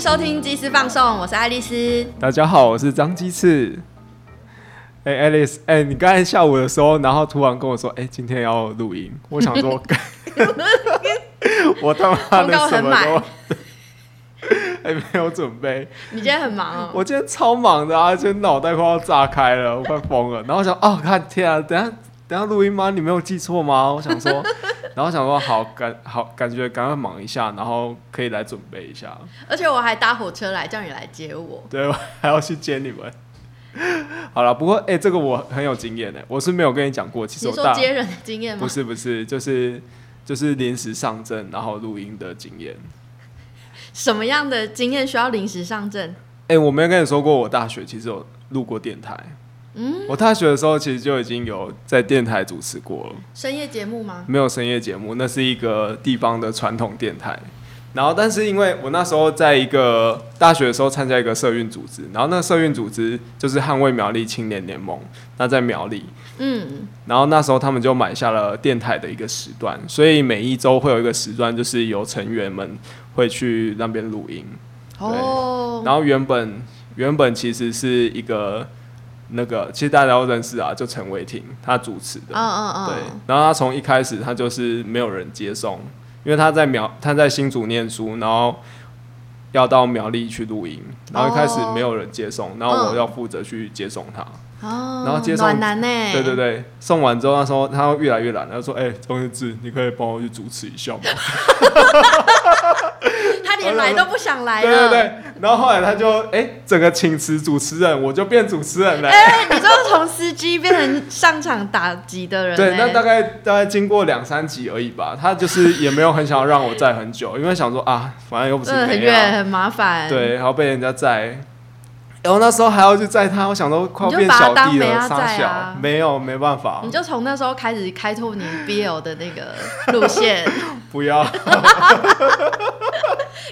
迎收听鸡丝放送，我是爱丽丝。大家好，我是张鸡翅。哎、i c e 哎、你刚才下午的时候，然后突然跟我说，哎、今天要录音，我想说，我他妈的什么都 还没有准备。你今天很忙哦。我今天超忙的啊，今天脑袋快要炸开了，我快疯了。然后我想，哦，看天啊，等下等下录音吗？你没有记错吗？我想说，然后想说，好感好感觉赶快忙一下，然后可以来准备一下。而且我还搭火车来叫你来接我。对，我还要去接你们。好了，不过哎、这个我很有经验的，我是没有跟你讲过。其实你我大说接人的经验吗不？是不是，就是就是临时上阵然后录音的经验。什么样的经验需要临时上阵？哎、我没有跟你说过，我大学其实有录过电台。嗯，我大学的时候其实就已经有在电台主持过了，深夜节目吗？没有深夜节目，那是一个地方的传统电台。然后，但是因为我那时候在一个大学的时候参加一个社运组织，然后那个社运组织就是捍卫苗栗青年联盟，那在苗栗，嗯，然后那时候他们就买下了电台的一个时段，所以每一周会有一个时段，就是由成员们会去那边录音。哦，然后原本原本其实是一个那个，其实大家都认识啊，就陈伟霆他主持的，嗯嗯嗯，对。然后他从一开始他就是没有人接送，因为他在苗他在新竹念书，然后要到苗栗去录音，然后一开始没有人接送，然后我要负责去接送他。哦，然后接送暖男呢？对对对，送完之后，那时候他越来越懒，他就说：“哎、钟日志，你可以帮我去主持一下吗他 连来都不想？”来对了。对对，然后后来他就哎、整个请辞主持人，我就变主持人了。哎、你知道从司机变成上场打击的人、对，那大概概大概经过两三集而已吧。他就是也没有很想要让我载很久，因为想说啊，反正又不是很远，很麻烦。，对，然后被人家载。然后那时候还要去载他，我想都快要变小弟了，傻小，啊没有没办法你，就从那时候开始开拓你 BL 的那个路线。不要。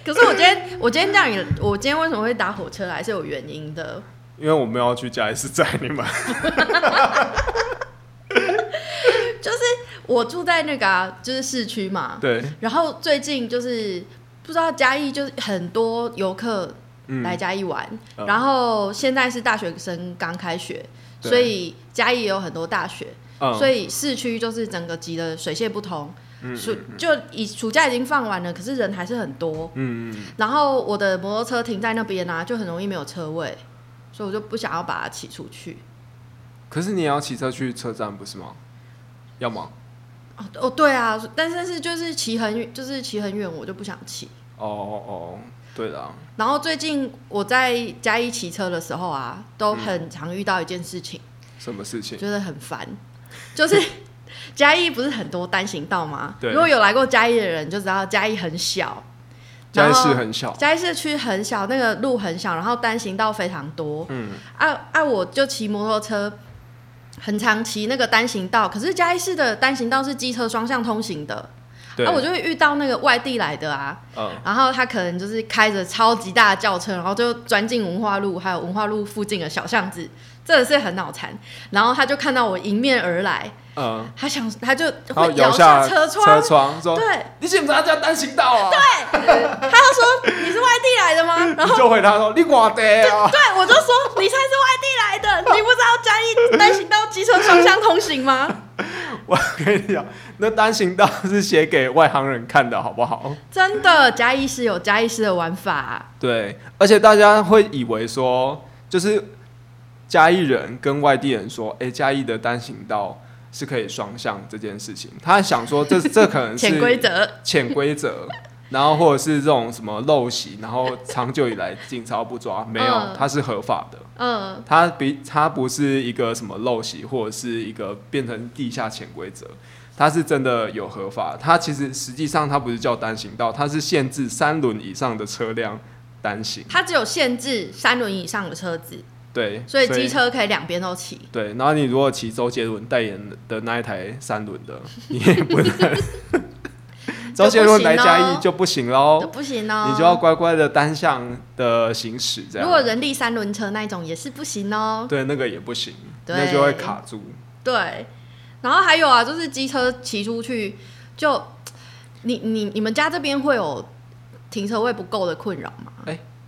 可是我今天，我今天这样也，我今天为什么会打火车来是有原因的。因为我没有要去嘉义市载你们。就是我住在那个、啊、就是市区嘛，对，然后最近就是不知道嘉义就是很多游客嗯，来嘉义玩，嗯然后现在是大学生刚开学，所以嘉义也有很多大学，嗯所以市区就是整个挤的水泄不通。嗯暑就以暑假已经放完了，可是人还是很多。嗯嗯然后我的摩托车停在那边啊，就很容易没有车位，所以我就不想要把它骑出去。可是你也要骑车去车站不是吗？要吗？哦哦，对啊，但是是就是骑很远，就是骑很远，我就不想骑。哦哦哦，对的啊，然后最近我在嘉义骑车的时候啊，都很常遇到一件事情，什么事情？觉得很烦，就是嘉义不是很多单行道吗？对如果有来过嘉义的人就知道嘉义很小，嘉义市很小，嘉义市区很小，那个路很小，然后单行道非常多。嗯，啊啊！我就骑摩托车，很常骑那个单行道，可是嘉义市的单行道是机车双向通行的，对，啊，我就会遇到那个外地来的啊，嗯然后他可能就是开着超级大的轿车，然后就钻进文化路，还有文化路附近的小巷子，真的是很脑残。然后他就看到我迎面而来，嗯，他想他就摇摇下车窗，车窗说对，：“你怎么要叫单行道啊？”对，他就说你是外地来的吗？然后你就回答说：“你我的啊。对我就说你才是外地来的，你不知道嘉义单行道机车双向通行吗？” 我跟你讲，那单行道是写给外行人看的，好不好？真的，嘉义市有嘉义市的玩法、对，而且大家会以为说，就是嘉义人跟外地人说，哎、嘉义的单行道是可以双向这件事情，他想说这 这可能是潜规则。潜规则，然后或者是这种什么陋习，然后长久以来警察不抓，没有嗯，它是合法的。嗯，它比它不是一个什么陋习，或者是一个变成地下潜规则，它是真的有合法。它其实实际上它不是叫单行道，它是限制三轮以上的车辆单行。它只有限制三轮以上的车子，对，所以机车可以两边都骑。对，然后你如果骑周杰伦代言的那一台三轮的，你也不能。周杰伦来嘉义就不行喽就，不行哦，你就要乖乖的单向的行驶，这样。如果人力三轮车那一种也是不行哦。对那个也不行，对那就会卡住。对，然后还有啊，就是机车骑出去，就你你你们家这边会有停车位不够的困扰吗？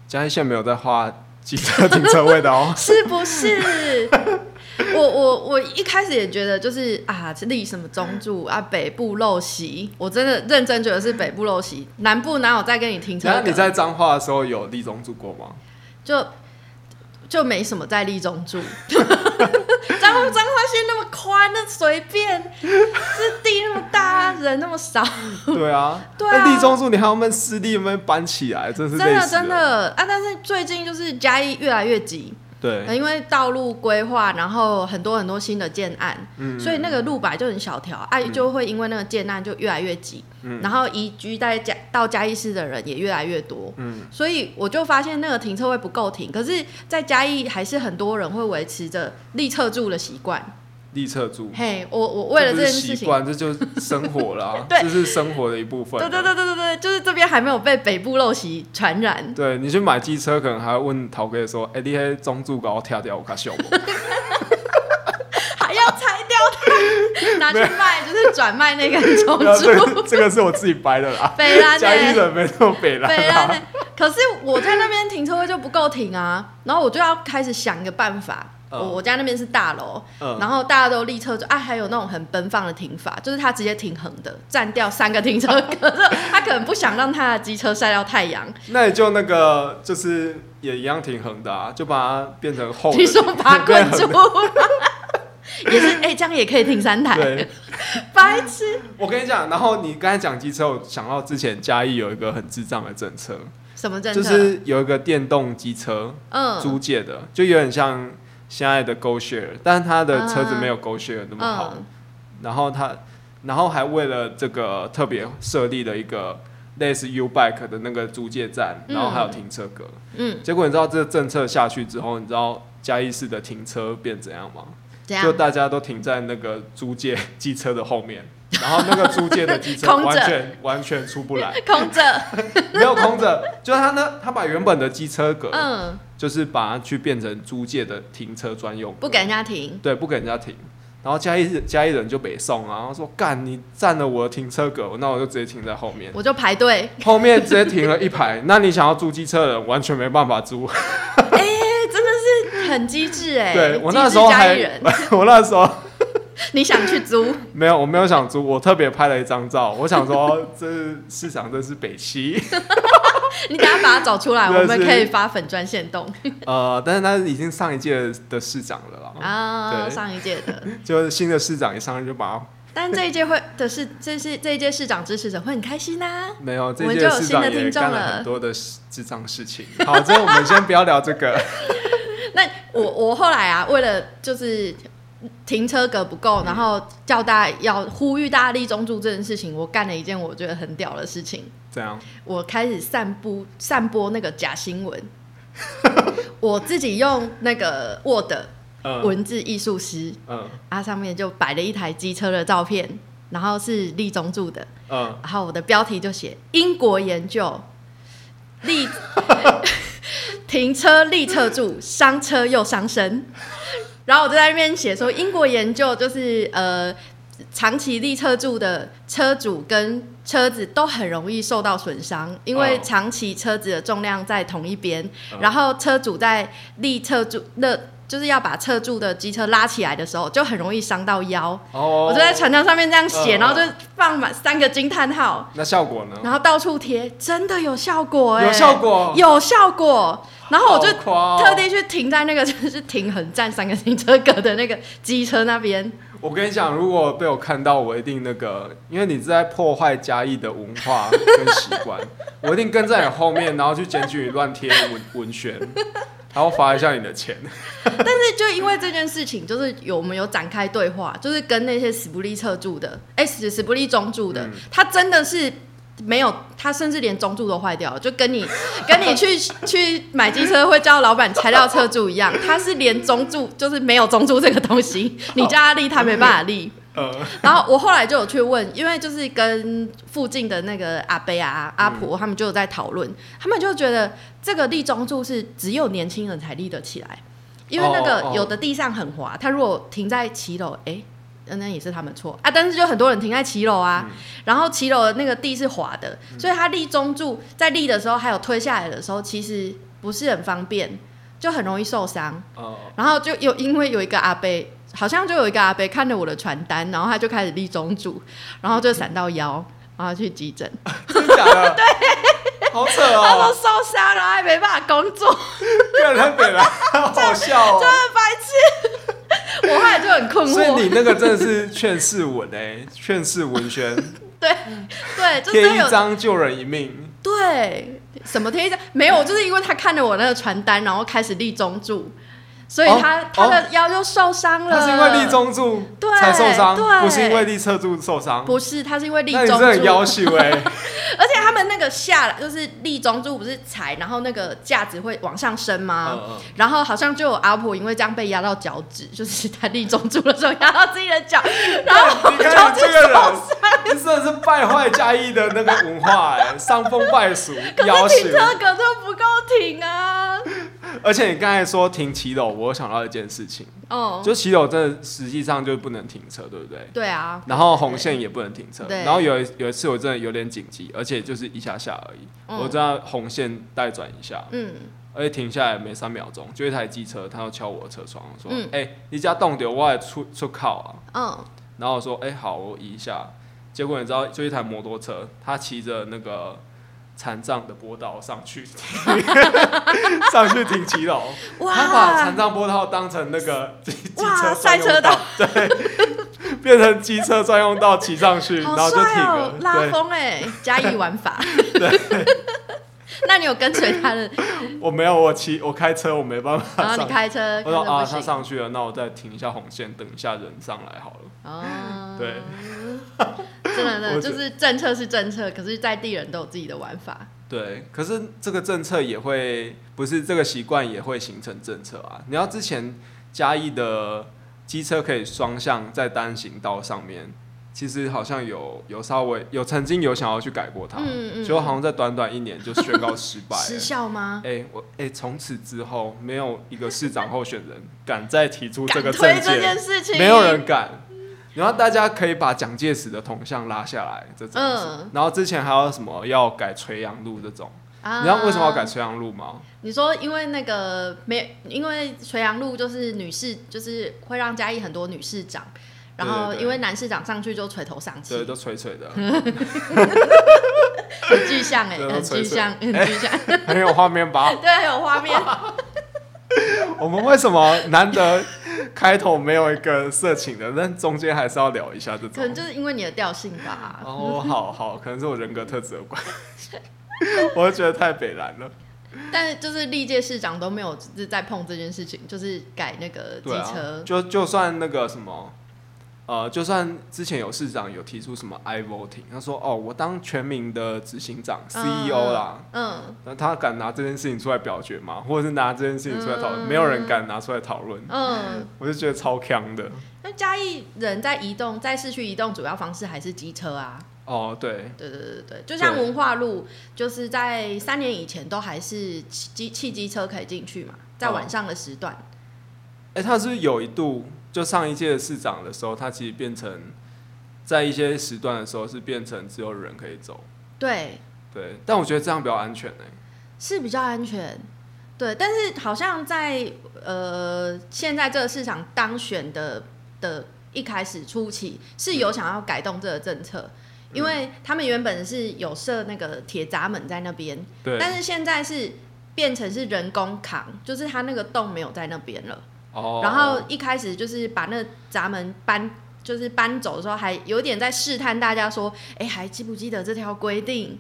嘉义县没有在画机车停车位的哦。是不是？我我我一开始也觉得就是啊，立什么中柱啊，北部陋习，我真的认真觉得是北部陋习，南部哪有在跟你停车你在彰化的时候有立中柱过吗？就就没什么在立中柱。彰 彰化县那么宽，那随便，是地那么大，人那么少，对啊，对啊那立中住你还要问湿地有没有搬起来？真是真的真的啊！但是最近就是嘉义越来越挤，对，呃因为道路规划，然后很多很多新的建案，嗯。所以那个路摆就很小条，啊，就会因为那个建案就越来越挤，嗯。然后移居在嘉到嘉义市的人也越来越多，嗯。所以我就发现那个停车位不够停，可是，在嘉义还是很多人会维持着立侧柱的习惯。立侧柱。嘿，我我为了这件事情，习惯，这就是生活啦 对这是生活的一部分。对对对对对对，就是这边还没有被北部陋习传染。对你去买机车，可能还要问陶哥说：“哎、你黑中柱搞我跳掉，我卡秀不？”还要拆掉它，拿去卖，就是转卖那个中然后 这柱。个这个是我自己掰的啦，北兰嘉义？人没北兰呢？可是我在那边停车位就不够停啊，然后我就要开始想一个办法。嗯我我家那边是大楼，嗯然后大家都立车柱啊，还有那种很奔放的停法，就是他直接停横的，占掉三个停车格，他可能不想让他的机车晒到太阳。那也就那个就是也一样挺横的啊，就把它变成厚的。你说把它困住也是哎、这样也可以停三台对，白痴。我跟你讲，然后你刚才讲机车，我想到之前嘉义有一个很智障的政策，什么政策？就是有一个电动机车嗯租借的，就有点像现在的 Go Share，但是它的车子没有 Go Share 那么好。嗯然后他，然后还为了这个特别设立了一个类似 U Bike 的那个租借站，嗯然后还有停车格。嗯，结果你知道这个政策下去之后，你知道嘉义市的停车变怎样吗？就大家都停在那个租借 机车的后面，然后那个租借的机车完全完全出不来，空着，没有空着，就是他呢，他把原本的机车格，嗯，就是把它去变成租借的停车专用，不给人家停，对，不给人家停。然后加一人嘉义人就北送啊，然后说干你占了我的停车格，那我就直接停在后面，我就排队。后面直接停了一排。那你想要租机车的人完全没办法租。哎、真的是很机智哎。对 我那时候还我那时候 你想去租？没有，我没有想租，我特别拍了一张照，我想说 这市场真是北七。你等下把它找出来，我们可以发粉专线动呃，但是他已经上一届的市长了啦，啊。对上一届的，就是新的市长一上任就把他但这一届会的是，这是这一届市长支持者会很开心呐、没有这我们届就有新的市长也听众了干了很多的智障事情。好，这我们先不要聊这个。那我我后来啊，为了就是停车格不够，然后叫大家要呼吁大家立中柱这件事情，我干了一件我觉得很屌的事情。这样，我开始散播散播那个假新闻，我自己用那个 Word 嗯。文字艺术师，嗯。它上面就摆了一台机车的照片，然后是立中柱的，嗯，然后我的标题就写英国研究立 停车立侧柱伤车又伤身，然后我就在那边写说英国研究就是呃长期立车柱的车主跟车子都很容易受到损伤，因为哦长期车子的重量在同一边，嗯然后车主在立车柱那。就是要把侧柱的机车拉起来的时候，就很容易伤到腰。哦，我就在传单上面这样写，嗯然后就放满三个惊叹号，那效果呢？然后到处贴，真的有效果哎、有效果，有效果。然后我就特地去停在那个就是停横站三个停车格的那个机车那边，我跟你讲，如果被我看到，我一定那个，因为你是在破坏嘉义的文化跟习惯，我一定跟在你后面，然后去检举你乱贴文文宣，然后罚一下你的钱。但是就因为这件事情，就是有我们有展开对话，就是跟那些死不立侧柱的，哎、死死不立中柱的，嗯他真的是。没有，他甚至连中柱都坏掉了，就跟你跟你去去买机车会叫老板拆掉车柱一样，他是连中柱就是没有中柱这个东西，你叫他立他没办法立。呃，然后我后来就有去问，因为就是跟附近的那个阿伯啊、阿婆他们就有在讨论，他们就觉得这个立中柱是只有年轻人才立得起来，因为那哦个哦。有的地上很滑，他如果停在骑楼，哎、那也是他们错啊，但是就很多人停在骑楼啊，然后骑楼的那个地是滑的，所以他立中柱在立的时候，还有推下来的时候，其实不是很方便，就很容易受伤。哦，然后就有因为有一个阿伯，好像就有一个阿伯看着我的传单，然后他就开始立中柱，然后就闪到腰，然后去急诊。真的假的？对，好扯哦他说哦，受伤，然后还没办法工作，干太北了，好笑哦。真的白痴。我后来就很困惑所以，你那个真的是劝世文哎，劝世文宣，对对，就贴一张救人一命。对什么贴一张没有，就是因为他看了我那个传单，然后开始立中柱，所以他、哦他的腰就受伤了。他是因为立中柱对才受伤，对不是因为立侧柱受伤。不是，他是因为立中柱，这很要求哎，而且他们那个下来就是立中柱不是踩，然后那个架子会往上升吗？嗯嗯然后好像就有阿婆因为这样被压到脚趾，就是他立中柱的时候压到自己的脚，然后你看脚趾你这个人受伤。，你真的是败坏嘉义的那个文化哎，伤风败俗，要求可是停。车格就不够停啊！而且你刚才说停骑楼，我有想到一件事情，哦，就骑楼真的实际上就不能停车，对不对？对啊，然后红线也不能停车，对。然后有一有一次我真的有点紧急，而且就是一下下而已，嗯。我知道红线带转一下，嗯，而且停下来没三秒钟，就一台机车，他要敲我的车窗，说：“哎、嗯你家冻掉，我也出出靠啊。嗯，”然后我说：“哎、好，我移一下。”结果你知道，就一台摩托车，他骑着那个残障的波道上去，上去停骑楼，他把残，障波道当成那个机车专用道，对，变成机车专用道骑上去，然好后就停了，，拉对。风哎，加一玩法。对。那你有跟随他的，我没有，我骑我开车，我没办法然后上。你开车，我说啊，他上去了，那我再停一下红线，等一下人上来好了。哦，对，真的真的就是政策是政策，可是在地人都有自己的玩法。对，可是这个政策也会，不是这个习惯也会形成政策啊。你要之前嘉义的机车可以双向在单行道上面，其实好像有有稍微有曾经有想要去改过它，嗯嗯，结果好像在短短一年就宣告失败 失了。效吗？哎、我哎，从、此之后没有一个市长候选人敢再提出这敢个政见，件事情，没有人敢。然后大家可以把蒋介石的铜像拉下来，这种然后之前还有什么要改垂杨路这种，啊你知道为什么要改？垂杨路吗？你说因为那个没，因为垂杨路就是女士，就是会让嘉义很多女市长，然后因为男市长上去就垂头丧气对，气，都垂垂的，很具象哎，很具象，很具象，很有画面吧？对，很有画面。我们为什么难得 开头没有一个色情的，但中间还是要聊一下这种？可能就是因为你的调性吧。哦，好好，可能是我人格特质有关系，我就觉得太北蓝了。但是就是历届市长都没有就是在碰这件事情，就是改那个机车啊，。就就算那个什么，呃，就算之前有市长有提出什么 i voting，他说哦，我当全民的执行长、CEO 啦，嗯，那他敢拿这件事情出来表决吗？或者是拿这件事情出来讨论？嗯没有人敢拿出来讨论，嗯，我就觉得超强的。那嘉义人在移动，在市区移动主要方式还是机车啊。哦，对，对对对对对，就像文化路，就是在三年以前都还是汽机汽机车可以进去嘛，在哦晚上的时段。哎、他是有一度就上一届的市长的时候，他其实变成在一些时段的时候是变成只有人可以走，对，对，但我觉得这样比较安全呢、是比较安全。对，但是好像在呃现在这个市场当选的的一开始初期是有想要改动这个政策，因为他们原本是有设那个铁闸门在那边，对，但是现在是变成是人工扛，就是它那个洞没有在那边了。哦，然后一开始就是把那闸门搬，就是搬走的时候，还有点在试探大家说，哎，还记不记得这条规定？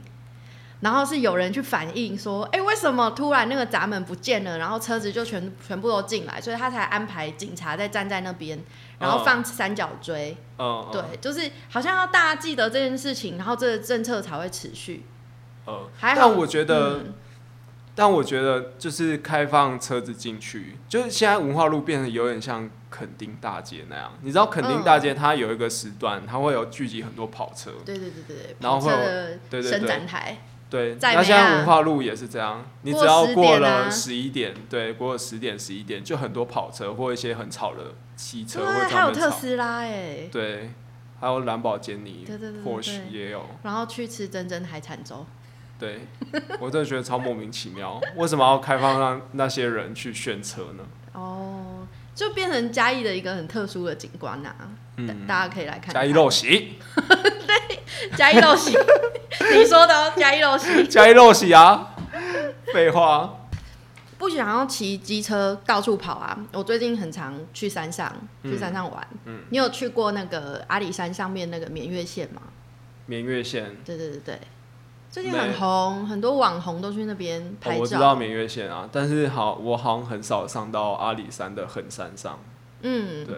然后是有人去反映说，哎，为什么突然那个闸门不见了，然后车子就全全部都进来，所以他才安排警察在站在那边，然后放三角锥，嗯，嗯，对，就是好像要大家记得这件事情，然后这个政策才会持续。呃，还好但我觉得，嗯但我觉得就是开放车子进去，就是现在文化路变得有点像垦丁大街那样。你知道垦丁大街它有一个时段，它会有聚集很多跑车，对对对对对，然后会有对对对。展台，对，在那现在文化路也是这样，你只要过了十一点，对，过了十点十一点，就很多跑车或一些很吵的汽车会对，在还有特斯拉哎，对，还有兰博基尼对对对对或许对也有，然后去吃真真海产粥，对我真的觉得超莫名其妙，为什么要开放让那些人去选车呢？哦，就变成嘉义的一个很特殊的景观呐、大嗯，大家可以来看看。嘉义陋习，对嘉义陋习，你说的哦，嘉义陋习。嘉义陋习啊，废话，不想要骑机车到处跑啊！我最近很常去山上，去山上玩。嗯你有去过那个阿里山上面那个绵月线吗？绵月线，对对对对，最近很红，很多网红都去那边哦拍照。我知道明月线啊，但是好，我好像很少上到阿里山的横山上。嗯，对，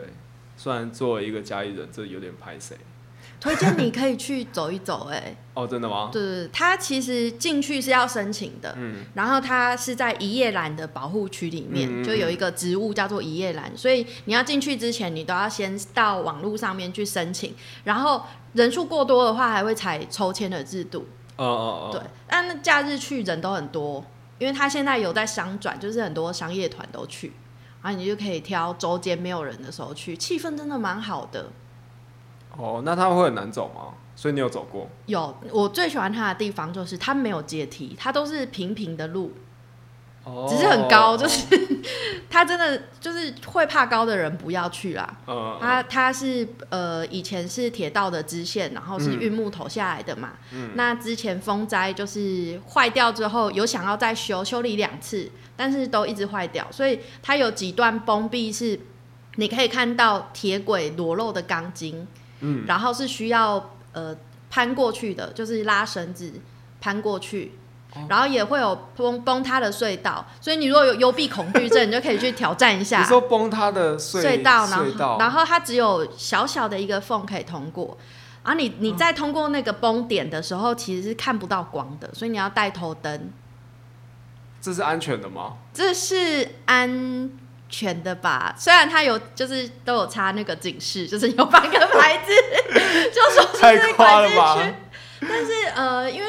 虽然作为一个嘉义人，这有点拍谁。推荐你可以去走一走、哎，哦，真的吗？对对对，它其实进去是要申请的，嗯，然后它是在一叶兰的保护区里面，就有一个植物叫做一叶兰，所以你要进去之前，你都要先到网络上面去申请，然后人数过多的话，还会采抽签的制度。哦哦哦，对，但那假日去人都很多，因为他现在有在商转，就是很多商业团都去，然后你就可以挑周间没有人的时候去，气氛真的蛮好的。哦，那他会很难走吗？所以你有走过？有我最喜欢他的地方就是他没有阶梯，他都是平平的路，哦，只是很高，就是 他真的就是会怕高的人不要去啦。呃，它它是呃以前是铁道的支线，然后是嗯运木头下来的嘛。嗯那之前风灾就是坏掉之后，有想要再修，修理两次，但是都一直坏掉，所以它有几段崩壁是你可以看到铁轨裸露的钢筋，嗯，然后是需要呃攀过去的，就是拉绳子攀过去。哦然后也会有崩崩塌的隧道，所以你如果有幽闭恐惧症，你就可以去挑战一下。你说崩塌的隧隧道，然隧道后然后它只有小小的一个缝可以通过，然后你你在通过那个崩点的时候，其实是看不到光的，所以你要带头灯，这是安全的吗？这是安全的吧？虽然它有就是都有插那个警示，就是有半个牌子，就说太是夸了吧管制区，但是呃，因为。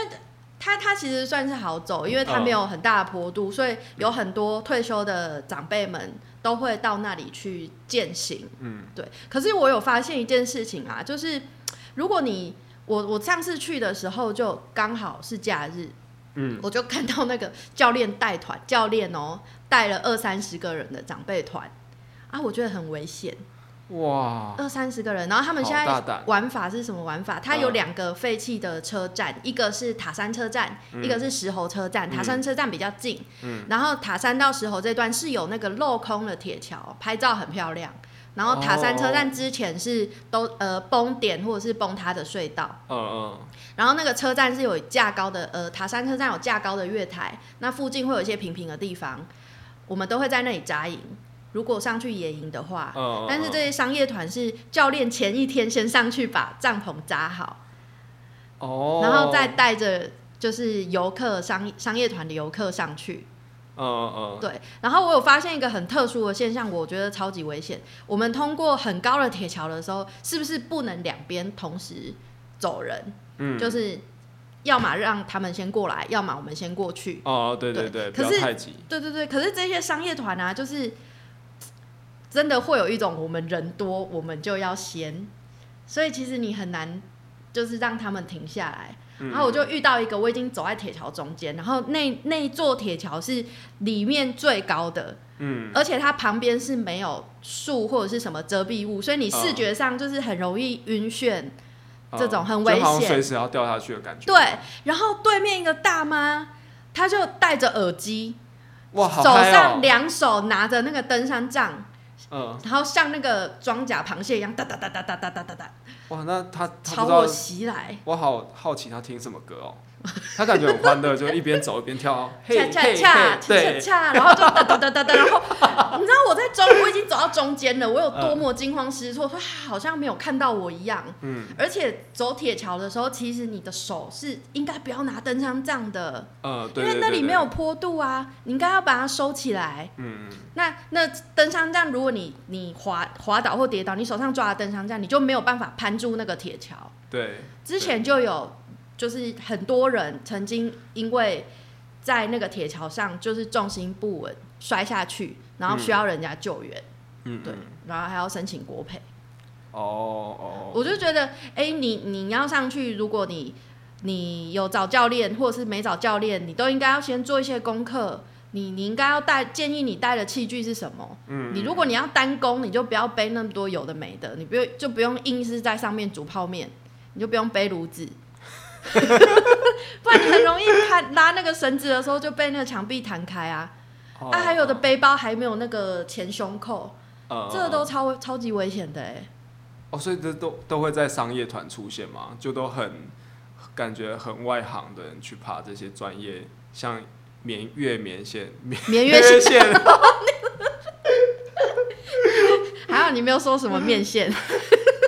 它它其实算是好走，因为它嗯。没有很大的坡度，所以有很多退休的长辈们都会到那里去践行。嗯，对，可是我有发现一件事情啊，就是如果你我我上次去的时候就刚好是假日，嗯，我就看到那个教练带团，教练哦带了二三十个人的长辈团。啊，我觉得很危险，哇，二三十个人，然后他们现在好大胆玩法是什么玩法？它有嗯两个废弃的车站，一个是塔山车站，一个是石猴车站。塔山车站比较近，嗯然后塔山到石猴这段是有那个镂空的铁桥，拍照很漂亮。然后塔山车站之前是都呃崩点或者是崩塌的隧道，嗯嗯，然后那个车站是有架高的，呃，塔山车站有架高的月台，那附近会有一些平平的地方，我们都会在那里扎营。如果上去野营的话，嗯但是这些商业团是教练前一天先上去把帐篷扎好，哦，然后再带着就是游客商商业团的游客上去。嗯嗯对，然后我有发现一个很特殊的现象，我觉得超级危险。我们通过很高的铁桥的时候，是不是不能两边同时走人？嗯，就是要么让他们先过来，要么我们先过去。哦，对对对，可是要太急，对对对，可是这些商业团啊，就是真的会有一种我们人多，我们就要先，所以其实你很难就是让他们停下来。嗯然后我就遇到一个，我已经走在铁桥中间，然后那那一座铁桥是里面最高的，嗯，而且它旁边是没有树或者是什么遮蔽物，所以你视觉上就是很容易晕眩。这种很危险随时要掉下去的感觉。对，然后对面一个大妈，她就戴着耳机，哇，好手上哦，两手拿着那个登山杖，嗯，然后像那个装甲螃蟹一样哒哒哒哒哒哒哒哒哒。哇，那他他朝我袭来，我好好奇他听什么歌哦，他感觉很欢乐，就一边走一边跳，嘿恰恰恰，恰，恰，然后就哒哒哒哒哒，然后你知道我在中，我已经走到中间了，我有多么惊慌失措，说他好像没有看到我一样。嗯而且走铁桥的时候，其实你的手是应该不要拿登山杖的，因为那里没有坡度啊，你应该要把它收起来。嗯，那那登山杖，如果你你滑滑倒或跌倒，你手上抓的登山杖，你就没有办法攀住那个铁桥。对，之前就有，就是很多人曾经因为在那个铁桥上就是重心不稳摔下去，然后需要人家救援，对嗯对，然后还要申请国赔。哦哦，我就觉得，哎、你你要上去，如果你你有找教练或者是没找教练，你都应该要先做一些功课。你你应该要带，建议你带的器具是什么？嗯，你如果你要单攻，你就不要背那么多有的没的，你不用就不用硬是在上面煮泡面，你就不用背炉子，不然你很容易看拉那个绳子的时候就被那个墙壁弹开啊。啊，还有的背包还没有那个前胸扣，这个都超超级危险的哎。哦，所以这都都会在商业团出现吗？就都很感觉很外行的人去爬这些专业，像。绵月绵线，绵月线，还好你没有说什么面线，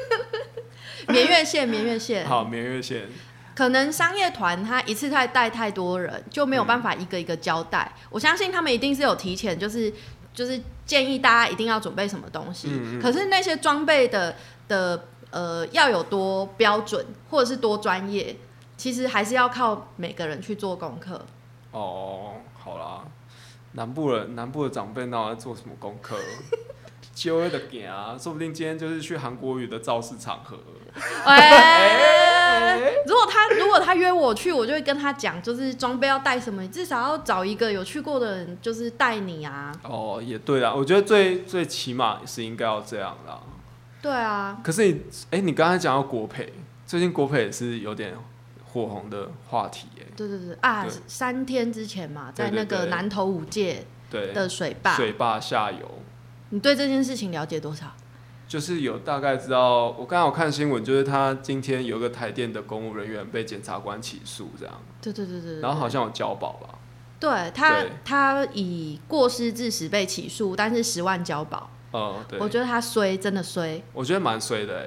绵月线，绵月线，好，绵月线。可能商业团他一次太带太多人，就没有办法一个一个交代。我相信他们一定是有提前，就是就是建议大家一定要准备什么东西。可是那些装备的的呃要有多标准，或者是多专业，其实还是要靠每个人去做功课。哦，好啦，南部人，南部的长辈那在做什么功课？就会的行啊，说不定今天就是去韩国语的造势场合。哎，如果他如果他约我去，我就会跟他讲，就是装备要带什么，至少要找一个有去过的人，就是带你啊。哦，也对啊，我觉得最最起码是应该要这样啦。对啊。可是你，哎，你刚才讲到国培，最近国培也是有点。火红的话题，哎，对对对啊，三天之前嘛，在那个南投五界的水坝，水坝下游，你对这件事情了解多少？就是有大概知道，我刚刚有看新闻，就是他今天有个台电的公务人员被检察官起诉，这样，对对对对，然后好像有交保吧？对他，他以过失致死被起诉，但是十万交保，嗯，对，我觉得他衰，真的衰，我觉得蛮衰的，哎，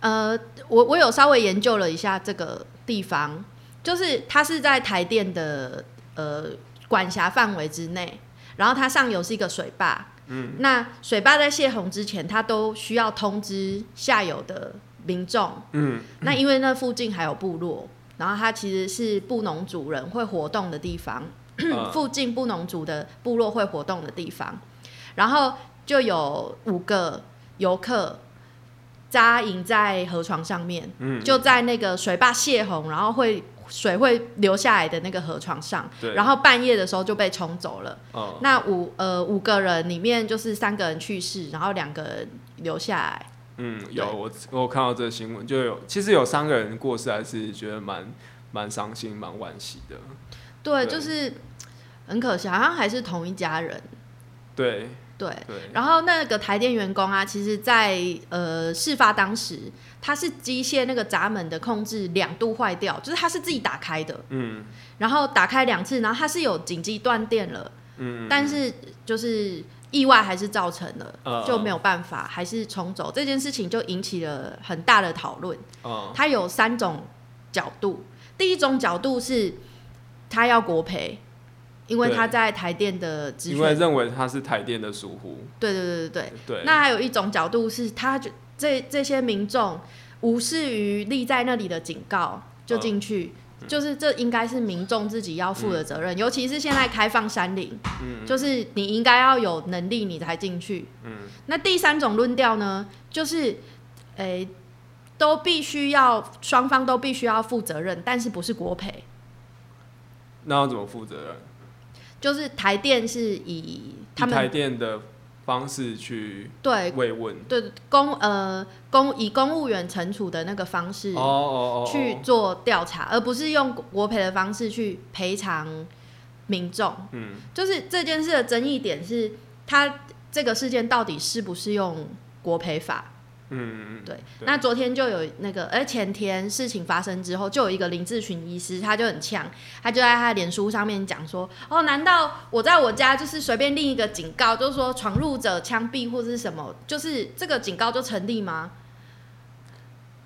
呃，我我有稍微研究了一下这个。地方。就是他是在台电的呃管辖范围之内，然后它上游是一个水坝，嗯，那水坝在泄洪之前，它都需要通知下游的民众，嗯，那因为那附近还有部落，然后它其实是布农族人会活动的地方，附近布农族的部落会活动的地方，然后就有五个游客。扎营在河床上面，就在那个水坝泄洪，然后会水会流下来的那个河床上，然后半夜的时候就被冲走了。哦那五呃五个人里面就是三个人去世，然后两个人留下来。嗯，有我我看到这个新闻，就有其实有三个人过世，还是觉得蛮蛮伤心、蛮惋惜的。对，就是很可惜，好像还是同一家人。对。对，然后那个台电员工啊，其实，在呃事发当时，他是机械那个闸门的控制两度坏掉，就是它是自己打开的，嗯，然后打开两次，然后它是有紧急断电了，嗯，但是就是意外还是造成了，就没有办法，还是重走。这件事情就引起了很大的讨论，哦，它有三种角度，第一种角度是他要国赔。因为他在台电的职因为认为他是台电的疏忽。对对对对对。那还有一种角度是，他这这些民众无视于立在那里的警告就进去，就是这应该是民众自己要负的责任。尤其是现在开放山林，嗯，就是你应该要有能力你才进去。嗯。那第三种论调呢，就是诶，都必须要双方都必须要负责任，但是不是国赔。那要怎么负责任？就是台电是以他们台电的方式去对慰问，对公呃公以公务员惩处的那个方式哦去做调查，而不是用国赔的方式去赔偿民众。嗯，就是这件事的争议点是，他这个事件到底是不是用国赔法？嗯嗯嗯，对。那昨天就有那个，而前天事情发生之后，就有一个林志群医师，他就很呛，他就在他的脸书上面讲说：“哦，难道我在我家就是随便另一个警告，就是说闯入者枪毙或者是什么，就是这个警告就成立吗？”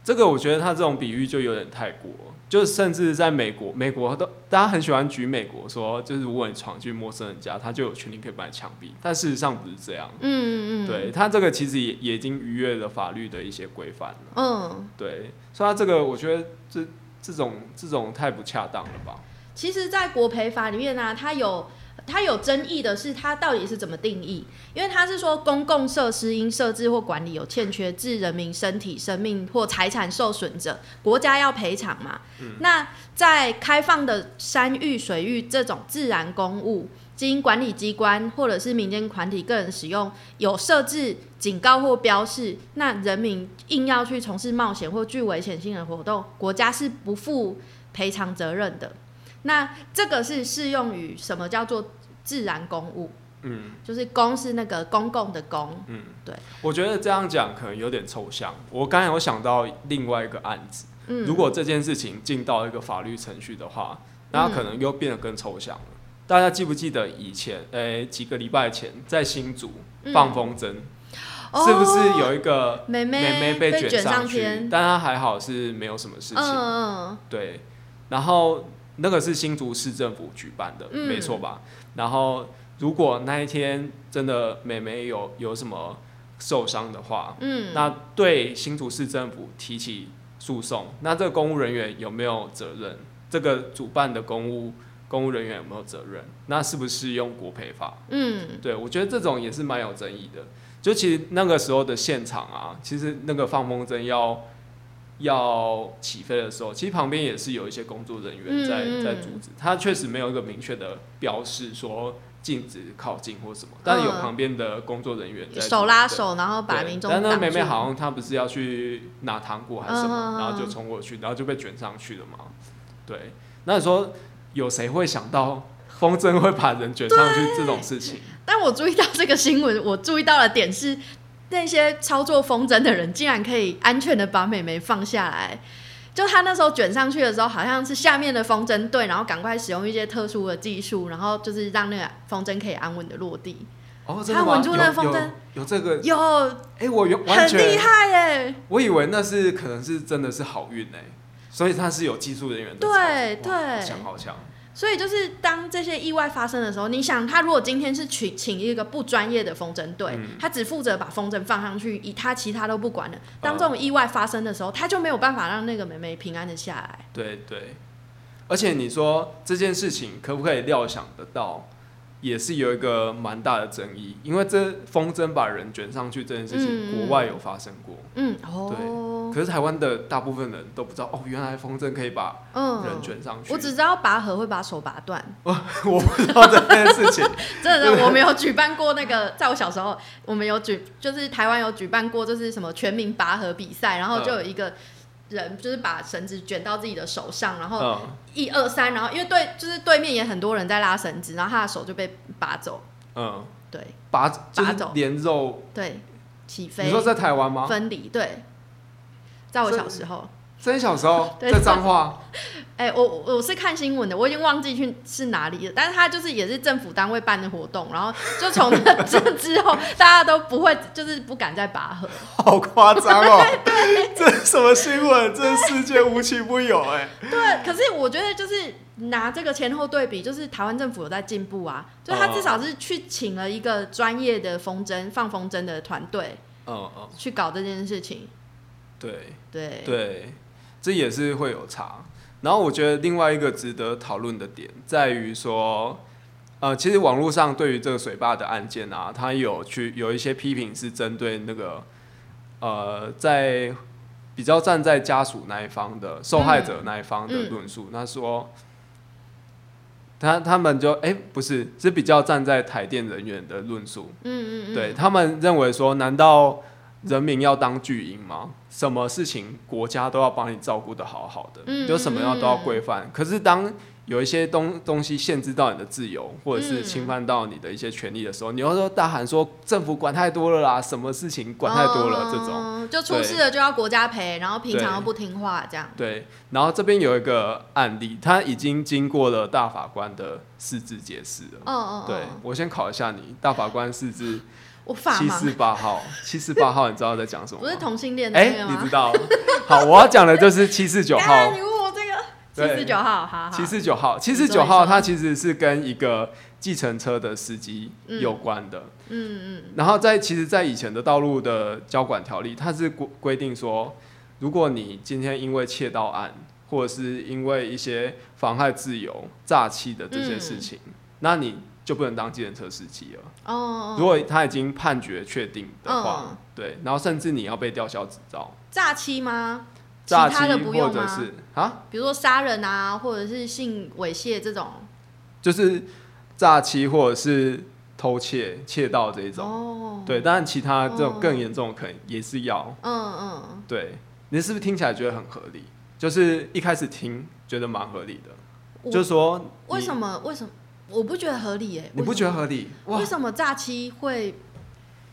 这个我觉得他这种比喻就有点太过。就是甚至在美国，美国都大家很喜欢举美国说，就是如果你闯进陌生人家，他就有权利可以把你枪毙。但事实上不是这样。嗯嗯嗯。对他这个其实也也已经逾越了法律的一些规范了。嗯。对，所以他这个我觉得这这种这种太不恰当了吧？其实，在国赔法里面呢，它有它有争议的是它到底是怎么定义？因为它是说公共设施因设置或管理有欠缺，致人民身体、生命或财产受损者，国家要赔偿嘛。那在开放的山域、水域这种自然公物。经管理机关或者是民间团体个人使用有设置警告或标示，那人民硬要去从事冒险或具危险性的活动，国家是不负赔偿责任的。那这个是适用于什么叫做自然公务？嗯，就是公是那个公共的公。嗯，对。我觉得这样讲可能有点抽象。我刚才有想到另外一个案子，嗯，如果这件事情进到一个法律程序的话，那可能又变得更抽象了。嗯大家记不记得以前，诶、几个礼拜前在新竹放风筝，是不是有一个妹妹妹被卷上去？天？但她还好是没有什么事情。嗯嗯对，然后那个是新竹市政府举办的，嗯没错吧？然后如果那一天真的美眉有有什么受伤的话，嗯，那对新竹市政府提起诉讼，那这个公务人员有没有责任？这个主办的公务公务人员有没有责任？那是不是用国赔法？嗯对我觉得这种也是蛮有争议的。就其实那个时候的现场啊，其实那个放风筝要要起飞的时候，其实旁边也是有一些工作人员在、在阻止。他确实没有一个明确的标示说禁止靠近或什么，但是有嗯旁边的工作人员在手拉手，然后把对民众但那妹妹好像她不是要去拿糖果还是什么，然后就冲过去，然后就被卷上去了嘛。对，那你说有谁会想到风筝会把人卷上去这种事情？但我注意到这个新闻，我注意到的点是，那些操作风筝的人竟然可以安全的把美眉放下来。就他那时候卷上去的时候，好像是下面的风筝队，然后赶快使用一些特殊的技术，然后就是让那个风筝可以安稳的落地。哦，真的吗？他稳住那个风筝有有这个？有哎、我有完很厉，害耶！我以为那是可能是真的是好运哎，所以他是有技术人员的操作。对好对强好强。所以就是当这些意外发生的时候，你想他如果今天是请请一个不专业的风筝队，嗯他只负责把风筝放上去，以他其他都不管了。当这种意外发生的时候，他就没有办法让那个妹妹平安的下来。对对，而且你说这件事情可不可以料想得到，也是有一个蛮大的争议，因为这风筝把人卷上去这件事情，国外有发生过，嗯，哦，可是台湾的大部分人都不知道，哦，原来风筝可以把嗯，人卷上去。我只知道拔河会把手拔断，我不知道这件事情。真的，我们有举办过那个，在我小时候，我们有举，就是台湾有举办过，就是什么全民拔河比赛，然后就有一个人就是把绳子卷到自己的手上，然后嗯，一二三，然后因为对，就是对面也很多人在拉绳子，然后他的手就被拔走，嗯，对拔拔走连肉。对，起飞你说在台湾吗？分离，对，在我小时候，在你小时候 对在彰化，哎、我我是看新闻的，我已经忘记去是哪里了，但是他就是也是政府单位办的活动，然后就从那 之之后，大家都不会，就是不敢再拔河。好夸张哦！这是什么新闻？这世界无奇不有哎。对，可是我觉得就是拿这个前后对比，就是台湾政府有在进步啊，就是他至少是去请了一个专业的风筝放风筝的团队嗯嗯，去搞这件事情。对对，对，这也是会有差。然后我觉得另外一个值得讨论的点在于说，呃，其实网络上对于这个水坝的案件啊，它有去有一些批评是针对那个呃，在比较站在家属那一方的受害者那一方的嗯论述，他说。他他们就哎、不是，是比较站在台电人员的论述，嗯嗯嗯，对他们认为说，难道人民要当巨婴吗？什么事情国家都要帮你照顾的好好的，嗯就什么样都要规范。可是当有一些东东西限制到你的自由，或者是侵犯到你的一些权利的时候，你又说大喊说政府管太多了啦，什么事情管太多了、这种。嗯就出事了就要国家赔，然后平常又不听话，这样。对，然后这边有一个案例，他已经经过了大法官的四字解释了。嗯嗯，对嗯我先考一下你，大法官四字七四，八号，七四八号，你知道在讲什么吗？不是同性恋的哎？你知道？好，我要讲的就是七四九号哎，你问我这个对七四九号，好好。七四九号，七四九号，它其实是跟一个计程车的司机有关的。嗯嗯然后在其实，在以前的道路的交管条例，它是规规定说，如果你今天因为窃盗案，或者是因为一些妨害自由、诈欺的这些事情，那你就不能当计程车司机了。哦，如果他已经判决确定的话，嗯对，然后甚至你要被吊销执照，诈欺吗？其诈欺他的不或者用吗？是啊，比如说杀人啊，或者是性猥亵这种。就是诈欺或者是偷窃、窃盗这一种。哦，对，当然其他这种哦更严重的可能也是要。嗯嗯，对，你是不是听起来觉得很合理？就是一开始听觉得蛮合理的，我就是说你为什么？为什么？我不觉得合理耶、你不觉得合理？哇为，什么诈欺会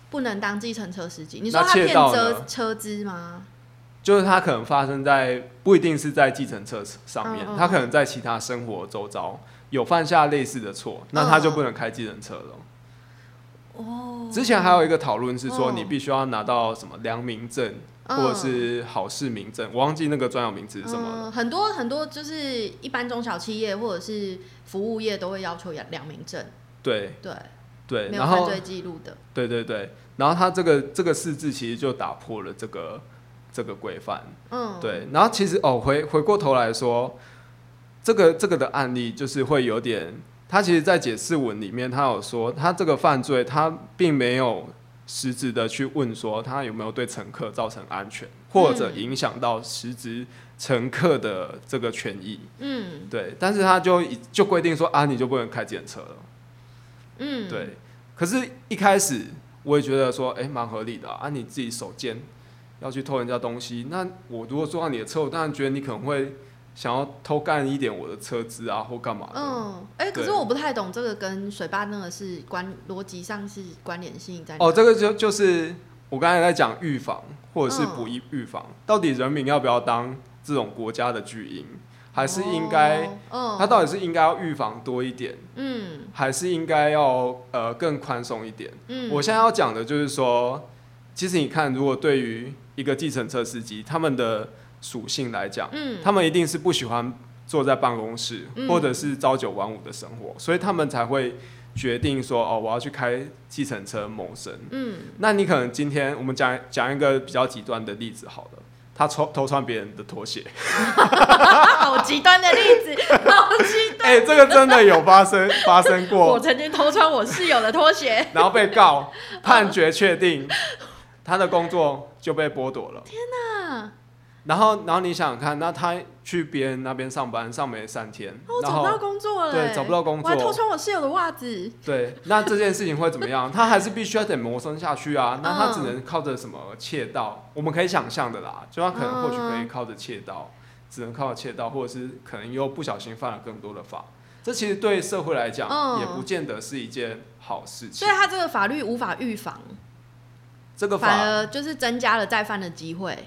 不能当计程车司机？你说他骗车车资吗？就是他可能发生在不一定是在计程车上面，嗯嗯它可能在其他生活周遭有犯下类似的错，那他就不能开计程车了。哦，之前还有一个讨论是说，哦你必须要拿到什么良民证嗯或者是好市民证，我忘记那个专有名词是什么了。嗯，很多很多就是一般中小企业或者是服务业都会要求两两名证，对对，对，没有犯罪记录的。对对对，然后他这个这个四字其实就打破了这个这个规范。嗯，，对，然后其实哦，回回过头来说，这个这个的案例就是会有点，他其实在解释文里面，他有说他这个犯罪，他并没有实质的去问说他有没有对乘客造成安全，或者嗯影响到实质乘客的这个权益。嗯对，但是他就就规定说啊，你就不能开检车了。嗯，，对，可是一开始我也觉得说，哎、蛮合理的啊，啊你自己手贱要去偷人家东西，那我如果坐到你的车，我当然觉得你可能会想要偷干一点我的车资啊，或干嘛的。嗯，哎、可是我不太懂这个跟水坝那个是关逻辑上是关联性在哪哦，这个就就是我刚才在讲预防或者是嗯补预预防，到底人民要不要当这种国家的巨婴，还是应该、哦嗯，他到底是应该要预防多一点，嗯。还是应该要呃更宽松一点？嗯，我现在要讲的就是说，其实你看，如果对于一个计程车司机，他们的属性来讲，嗯。他们一定是不喜欢坐在办公室，嗯。或者是朝九晚五的生活，所以他们才会决定说，哦，我要去开计程车谋生。嗯。那你可能今天我们讲讲一个比较极端的例子，好了，他偷偷穿别人的拖鞋，好极端的例子，好极端哎、这个真的有发生发生过。我，曾经偷穿我室友的拖鞋，然后被告，判决确定，他的工作就被剥夺了。那然后，然后你想想看，那他去别人那边上班，上没三天，然后找不到工作了、对欸找不到工作我还偷，穿我室友的袜子，对，那这件事情会怎么样？他还是必须要得谋生下去啊。那他只嗯能靠着什么窃盗？我们可以想象的啦，就他可能或许可以嗯靠着窃盗，只能靠着窃盗，或者是可能又不小心犯了更多的法。这其实对社会来讲，嗯也不见得是一件好事情所以。他这个法律无法预防，这个法，反而就是增加了再犯的机会。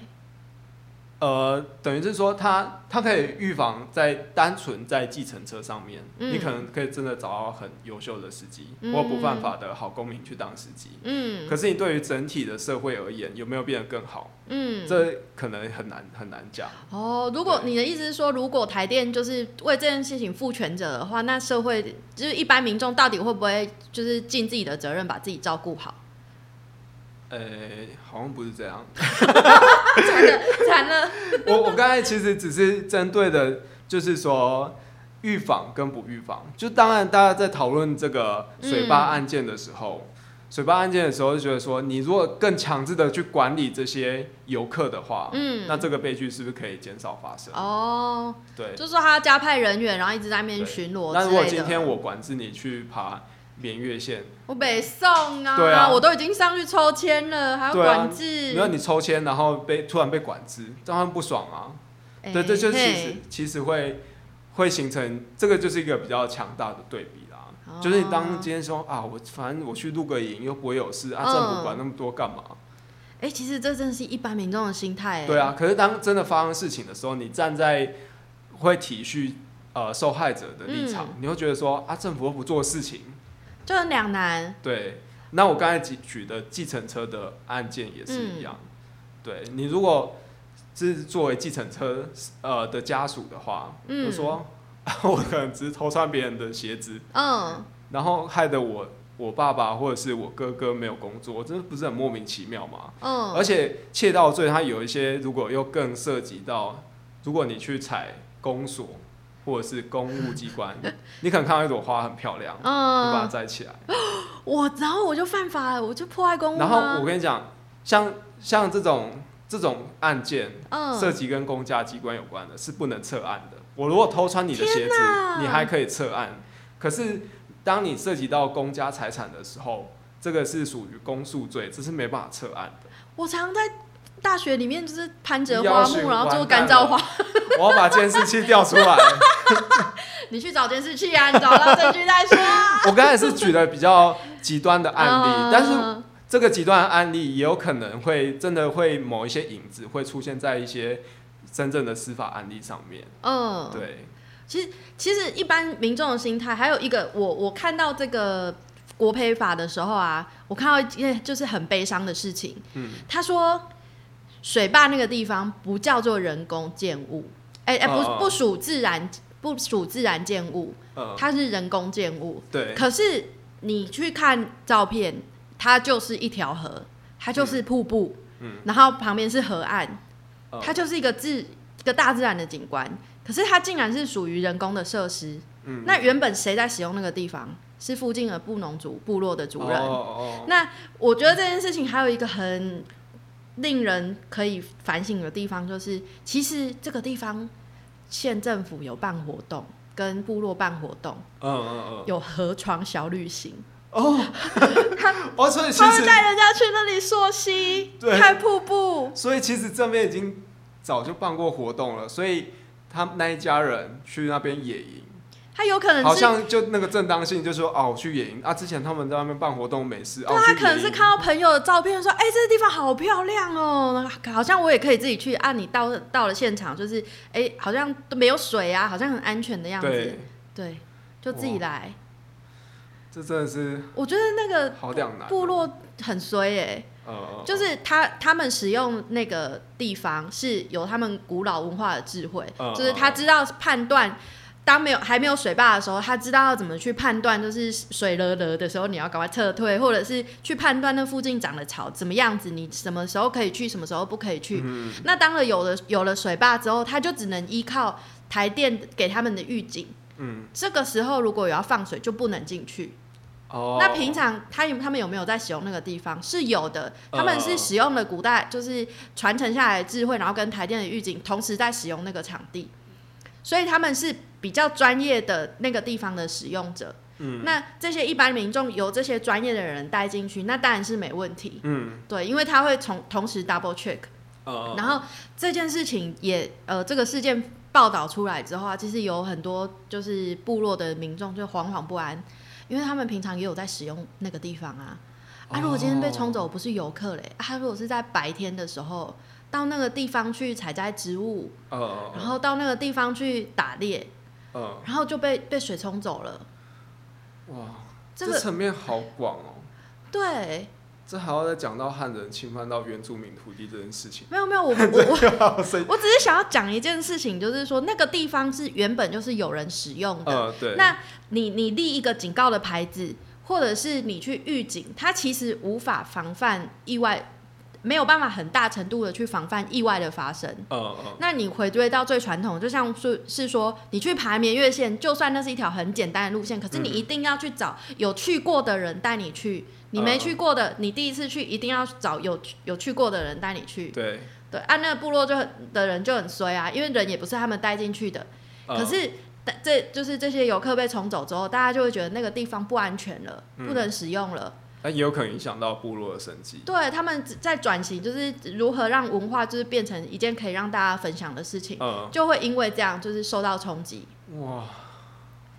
呃，等于是说他他可以预防在单纯在计程车上面，嗯你可能可以真的找到很优秀的司机、嗯或不犯法的好公民去当司机。嗯可是你对于整体的社会而言，有没有变得更好？嗯，这可能很难很难讲。哦，如果你的意思是说，如果台电就是为这件事情负全责的话，那社会就是一般民众到底会不会就是尽自己的责任，把自己照顾好？呃、好像不是这样。惨了，惨了。我我刚才其实只是针对的，就是说预防跟不预防。就当然大家在讨论这个水坝案件的时候，水坝案件的时候就觉得说，你如果更强制的去管理这些游客的话，嗯，那这个悲剧是不是可以减少发生？哦，对。就是说他要加派人员，然后一直在那边巡逻那如果。今天我管制你去爬绵月线，我北送啊，对啊我都已经上去抽签了，还要管制。没有你抽签，然后被突然被管制，这样不爽啊。哎对，这就其实其实会会形成这个就是一个比较强大的对比啦。就是你当今天说啊，我反正我去露个营又不会有事啊，嗯政府管那么多干嘛？哎、其实这真的是一般民众的心态。哎对啊，，可是当真的发生事情的时候，你站在会体恤呃受害者的立场，嗯你会觉得说啊，政府又不做事情。就很两难。对，那我刚才举举的计程车的案件也是一样。对你如果是作为计程车呃的家属的话，嗯就说 我可能只是偷穿别人的鞋子，嗯，然后害得我我爸爸或者是我哥哥没有工作，这不是很莫名其妙吗？嗯，而且窃盗罪它有一些，如果又更涉及到，如果你去踩公所，或者是公务机关，你可能看到一朵花很漂亮，你把它嗯，摘起来。我然后我就犯法了，我就破坏公务然后啊我跟你讲，像像这种这种案件，涉嗯，及跟公家机关有关的，是不能撤案的。我如果偷穿你的鞋子，你还可以撤案。可是当你涉及到公家财产的时候，这个是属于公诉罪，这是没办法撤案的。我常在大学里面就是攀折花木，然后做干燥花。我要把监视器调出来。你去找监视器啊，你找到证据再说啊。我刚才是举了比较极端的案例，嗯但是这个极端的案例也有可能会真的会某一些影子会出现在一些真正的司法案例上面。嗯，对，其实其实一般民众的心态，还有一个我我看到这个国赔法的时候啊，我看到一件就是很悲伤的事情。嗯，他说水坝那个地方不叫做人工建物，哎、哎、不不属自然不属自然建物，嗯，它是人工建物。对，可是你去看照片，它就是一条河，它就是瀑布，嗯。然后旁边是河岸，嗯它就是一个自一个大自然的景观。可是它竟然是属于人工的设施，嗯。那原本谁在使用那个地方？是附近的布农族部落的主人。哦哦。那我觉得这件事情还有一个很令人可以反省的地方，就是其实这个地方县政府有办活动，跟部落办活动，嗯嗯嗯，有河床小旅行，哦，哦，所以其他们实，带人家去那里溯溪、对。看瀑布。所以其实这边已经早就办过活动了，所以他们那一家人去那边野营，他有可能好，像就那个正当性，就说哦，我去野营啊，之前他们在外面办活动没事，哦，对他可能是看到朋友的照片，说：“哎、这个地方好漂亮哦，好像我也可以自己去。”啊，你到到了现场，就是哎、好像都没有水啊，好像很安全的样子。对，对，就自己来。这真的是我觉得那个好两难哦，部落很衰哎、呃，就是他他们使用那个地方是有他们古老文化的智慧，嗯就是他知道判断。当没有还没有水坝的时候，他知道要怎么去判断，就是水了了的时候，你要赶快撤退，或者是去判断那附近长的草怎么样子，你什么时候可以去，什么时候不可以去。嗯那当了有了有了水坝之后，他就只能依靠台电给他们的预警。嗯，这个时候如果有要放水，就不能进去。哦，那平常他有他们有没有在使用那个地方？是有的，他们是使用了古代就是传承下来的智慧，然后跟台电的预警同时在使用那个场地，所以他们是比较专业的那个地方的使用者。嗯那这些一般民众由这些专业的人带进去，那当然是没问题。嗯对，因为他会从同时 double check，哦，然后这件事情也呃，这个事件报道出来之后啊，其实有很多就是部落的民众就惶惶不安，因为他们平常也有在使用那个地方啊。啊，如果今天被冲走，不是游客嘞，啊，他如果是在白天的时候到那个地方去采摘植物，呃，然后到那个地方去打猎，呃，然后就被被水冲走了，哇，这个这层面好广哦。对，这还要再讲到汉人侵犯到原住民土地这件事情，没有没有，我我我 我只是想要讲一件事情，就是说那个地方是原本就是有人使用的，呃，对，那你你立一个警告的牌子，或者是你去预警，它其实无法防范意外，没有办法很大程度的去防范意外的发生。那你回归到最传统，就像是是说，你去爬绵月线，就算那是一条很简单的路线，可是你嗯一定要去找有去过的人带你去。你没去过的，你第一次去一定要找有有去过的人带你去。对，对，按、那个部落就很的人就很衰啊，因为人也不是他们带进去的。呃可是，但这就是这些游客被冲走之后，大家就会觉得那个地方不安全了，嗯不能使用了。那也有可能影响到部落的生计。对他们在转型，就是如何让文化就是变成一件可以让大家分享的事情，嗯，就会因为这样就是受到冲击。哇，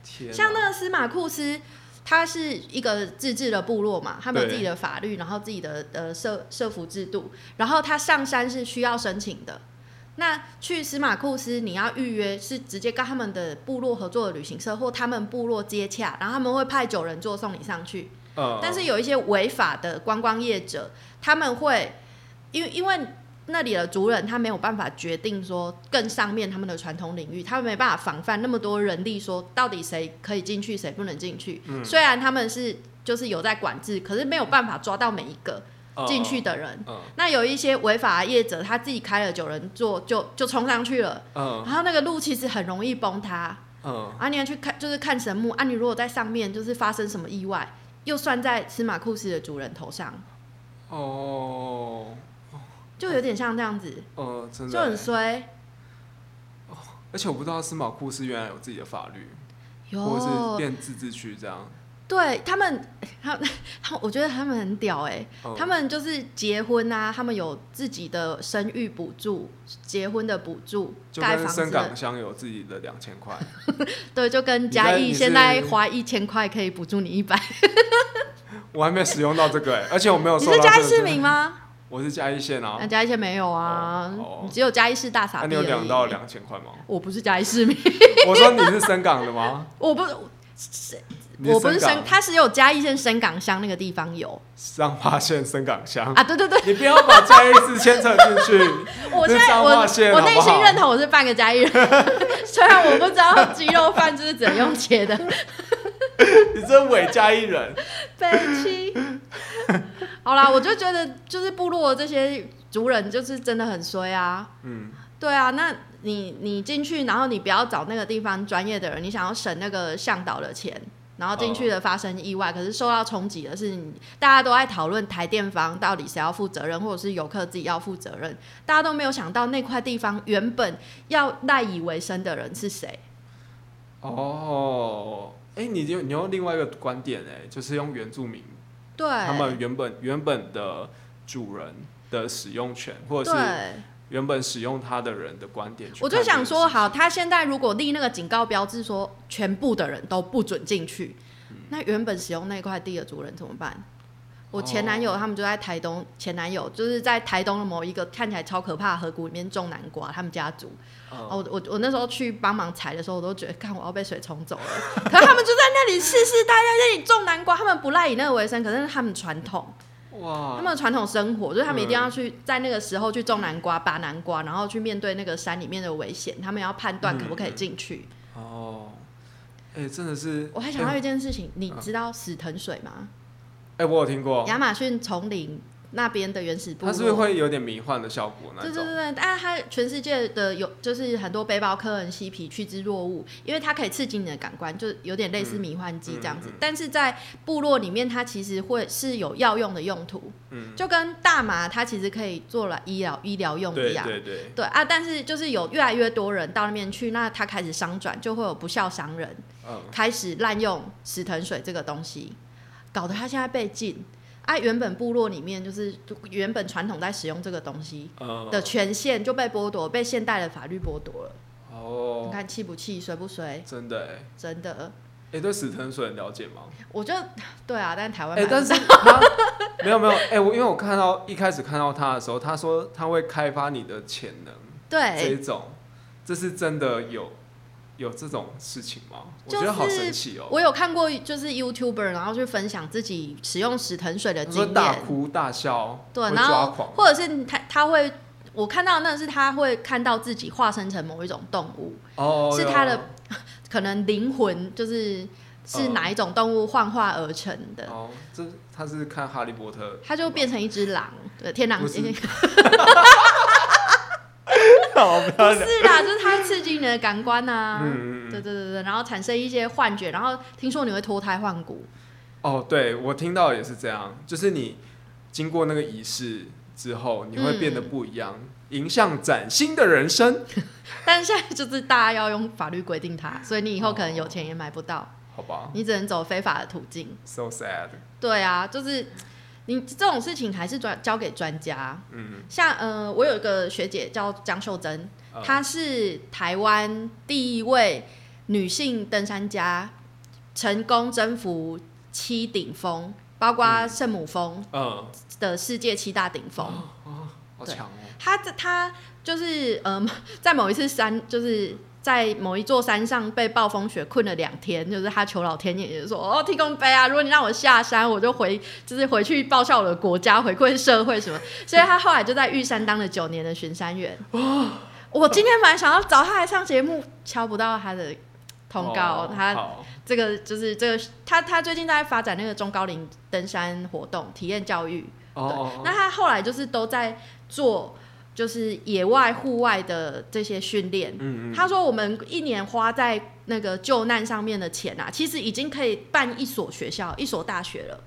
天哪，像那个司马库斯，他是一个自治的部落嘛，他们有自己的法律，然后自己的呃社社服制度，然后他上山是需要申请的。那去司马库斯，你要预约是直接跟他们的部落合作的旅行社或他们部落接洽，然后他们会派九人座送你上去。嗯，但是有一些违法的观光业者，他们会因为因为那里的族人他没有办法决定说更上面他们的传统领域，他们没办法防范那么多人力，说到底谁可以进去，谁不能进去。嗯虽然他们是就是有在管制，可是没有办法抓到每一个嗯进去，的人。嗯那有一些违法的业者，他自己开了九人座就就冲上去了，嗯然后那个路其实很容易崩塌。嗯，啊，你要去看就是看神木啊，你如果在上面就是发生什么意外，又算在司马库斯的主人头上，哦，就有点像这样子，呃，真的。就很欸，衰。而且我不知道司马库斯原来有自己的法律，有。或者是变自治区这样。对他们，他们他们，我觉得他们很屌哎、嗯他们就是结婚啊，他们有自己的生育补助、结婚的补助、就跟盖房子的深港，乡有自己的两千块，对，就跟嘉义现在花一千块可以补助你一百。我还没使用到这个哎、而且我没有你是嘉义市民吗？我是嘉义县啊那，嘉义县没有啊哦哦，你只有嘉义市大傻那、你有两到已。两千块吗？我不是嘉义市民，我说你是深港的吗？我不，你我不是深，港它是有嘉义县深港乡那个地方有。彰化县深港乡，啊，对对对，你不要把嘉义市牵扯进去。我现在我我内心认同我是半个嘉义人，虽然我不知道鸡肉饭就是怎样切的，你这伪嘉义人，北七。好啦，我就觉得就是部落这些族人就是真的很衰啊。嗯，对啊，那你你进去，然后你不要找那个地方专业的人，你想要省那个向导的钱，然后进去了发生意外，可是受到冲击的是你，大家都在讨论台电方到底谁要负责任，或者是游客自己要负责任，大家都没有想到那块地方原本要赖以为生的人是谁。哦，哎、你用你用另外一个观点哎、就是用原住民对，他们原本原本的主人的使用权，或者是对，原本使用它的人的观点去我。就想说，好，他现在如果立那个警告标志，说全部的人都不准进去，嗯那原本使用那块地的主人怎么办？我哦前男友他们就在台东，前男友就是在台东的某一个看起来超可怕的河谷里面种南瓜，他们家族。嗯哦，我我我那时候去帮忙采的时候，我都觉得，看我要被水冲走了。可是他们就在那里世世代代在那里种南瓜，他们不赖以那个为生，可是他们传统，哇，他们的传统生活就是他们一定嗯要去在那个时候去种南瓜、拔南瓜，然后去面对那个山里面的危险，他们要判断可不可以进去。哦，哎、真的是，我还想到哎、一件事情，你知道死藤水吗？哎我有听过，亚马逊丛林那边的原始部落，它是不是会有点迷幻的效果那种？对对对对，但是它全世界的有就是很多背包客人嬉皮趋之若鹜，因为它可以刺激你的感官，就有点类似迷幻剂这样子。嗯嗯嗯但是在部落里面，它其实会是有药用的用途，嗯，就跟大麻它其实可以做了医疗医疗用一对样。对对，对啊，但是就是有越来越多人到那边去，那他开始商转，就会有不孝商人嗯，开始滥用死藤水这个东西，搞得他现在被禁。啊，原本部落里面就是原本传统在使用这个东西嗯，的权限就被剥夺，被现代的法律剥夺了。哦你哦，看气不气，衰不衰？真的哎、真的，哎、对死藤水很了解吗？我就对啊，但台湾哎、但是他没有没有，哎、我因为我看到一开始看到他的时候，他说他会开发你的潜能，这对，一种，这是真的有有这种事情吗？我就觉得好神奇哦、我有看过，就是 YouTuber，然后去分享自己使用死藤水的经验。大哭大笑，对，然后抓狂，或者是他他会，我看到那是他会看到自己化身成某一种动物，哦，是他的 可能灵魂就是是哦哪一种动物幻化而成的，哦，这他是看哈利波特，他就变成一只狼，对，天狼星。好不不是啦，就是它刺激你的感官呐、嗯嗯嗯，对对对对，然后产生一些幻觉，然后听说你会脱胎换骨，哦，对我听到也是这样，就是你经过那个仪式之后，你会变得不一样，迎向崭新的人生，但是现在就是大家要用法律规定它，所以你以后可能有钱也买不到，好吧。你只能走非法的途径。？So sad，对啊，就是你这种事情还是专交给专家。嗯，像呃，我有一个学姐叫江秀珍，呃她是台湾第一位女性登山家，成功征服七顶峰，包括圣母峰嗯，的世界七大顶峰。哦好强哦，她在她就是嗯、在某一次山，就是在某一座山上被暴风雪困了两天，就是他求老天爷，就说哦，提供杯啊，如果你让我下山，我就回就是回去报效我的国家，回馈社会什么。所以他后来就在玉山当了九年的巡山员。哦我今天本来想要找他来上节目，敲不到他的通告，哦她好这个就是这个，他他最近在发展那个中高龄登山活动体验教育，哦哦，那他后来就是都在做就是野外、户外的这些训练。嗯嗯，他说，我们一年花在那个救难上面的钱啊，其实已经可以办一所学校、一所大学了。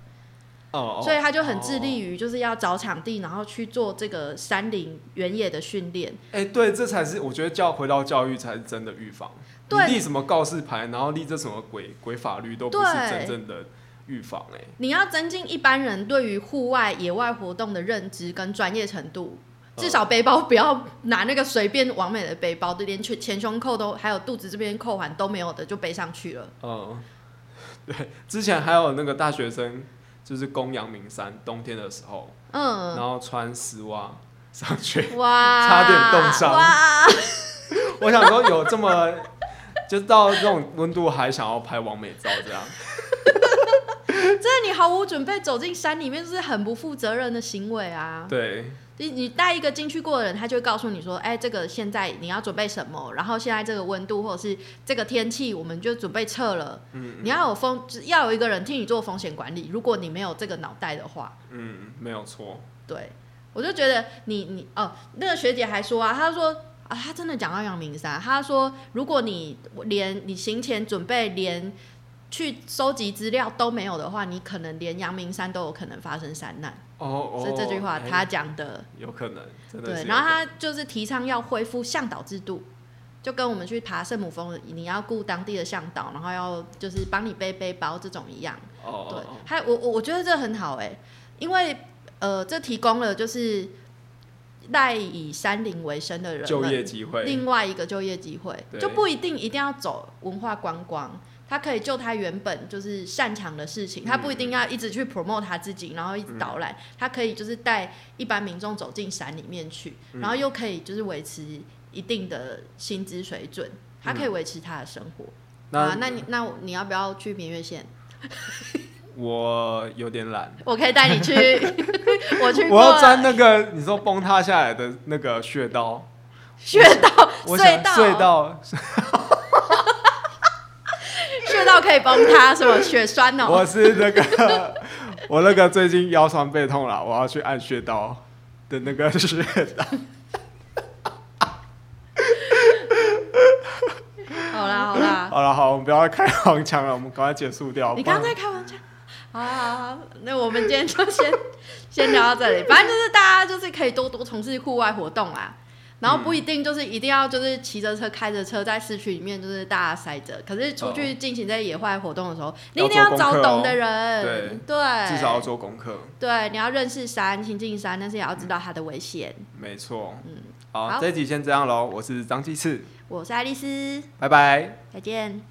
哦，哦所以他就很致力哦于就是要找场地，然后去做这个山林原野的训练。哎、对，这才是我觉得教回到教育才是真的预防。对立什么告示牌，然后立这什么鬼鬼法律，都不是真正的预防、哎，你要增进一般人对于户外野外活动的认知跟专业程度。至少背包不要拿那个随便完美的背包，就连前前胸扣都还有肚子这边扣环都没有的就背上去了。嗯，对，之前还有那个大学生，就是攻阳明山，冬天的时候，嗯，然后穿丝袜上去，哇，差点冻伤。哇，我想说有这么，就到这种温度还想要拍完美照这样，真的你毫无准备走进山里面，就是很不负责任的行为啊！对，你你带一个进去过的人，他就会告诉你说，哎、这个现在你要准备什么，然后现在这个温度或者是这个天气，我们就准备撤了。嗯你要有风，要有一个人替你做风险管理。如果你没有这个脑袋的话，嗯，没有错，对我就觉得你你哦，那个学姐还说啊，她说啊，她真的讲到阳明山，她说如果你连你行前准备连去收集资料都没有的话，你可能连阳明山都有可能发生山难。哦哦，是这句话哎她讲的。有可能，真的对，然后他就是提倡要恢复向导制度，就跟我们去爬圣母峰，你要雇当地的向导，然后要就是帮你背背包这种一样。对哦哦，哦，还我我我觉得这很好哎、因为呃，这提供了就是赖以山林为生的人就们业机会，另外一个就业机会，就不一定一定要走文化观光。他可以就他原本就是擅长的事情，他不一定要一直去 promote 他自己，然后一直导览。他可以就是带一般民众走进山里面去，然后又可以就是维持一定的薪资水准，他可以维持他的生活。啊，那你那你要不要去明月县？我有点懒，我可以带你去，我去我要了钻那个你说崩塌下来的那个穴道，穴道、我隧道、隧道，穴道可以崩塌，什么血栓哦、我是那个 我那个最近腰酸背痛了，我要去按穴道的那个穴道。好 啦好啦，好了，好，我们不要再开黄腔了，我们赶快结束掉。你刚刚在开黄腔。好好好，那我们今天就先 先聊到这里。反正就是大家就是可以多多从事户外活动啦，然后不一定就是一定要就是骑着车、开着车在市区里面就是大家塞着。可是出去进行这些野外活动的时候，你一定要找懂的人，对对，至少要做功课，对，你要认识山、亲近山，但是也要知道它的危险。没错。嗯好，好这一集先这样喽。我是张继次，我是爱丽丝，拜拜。再见。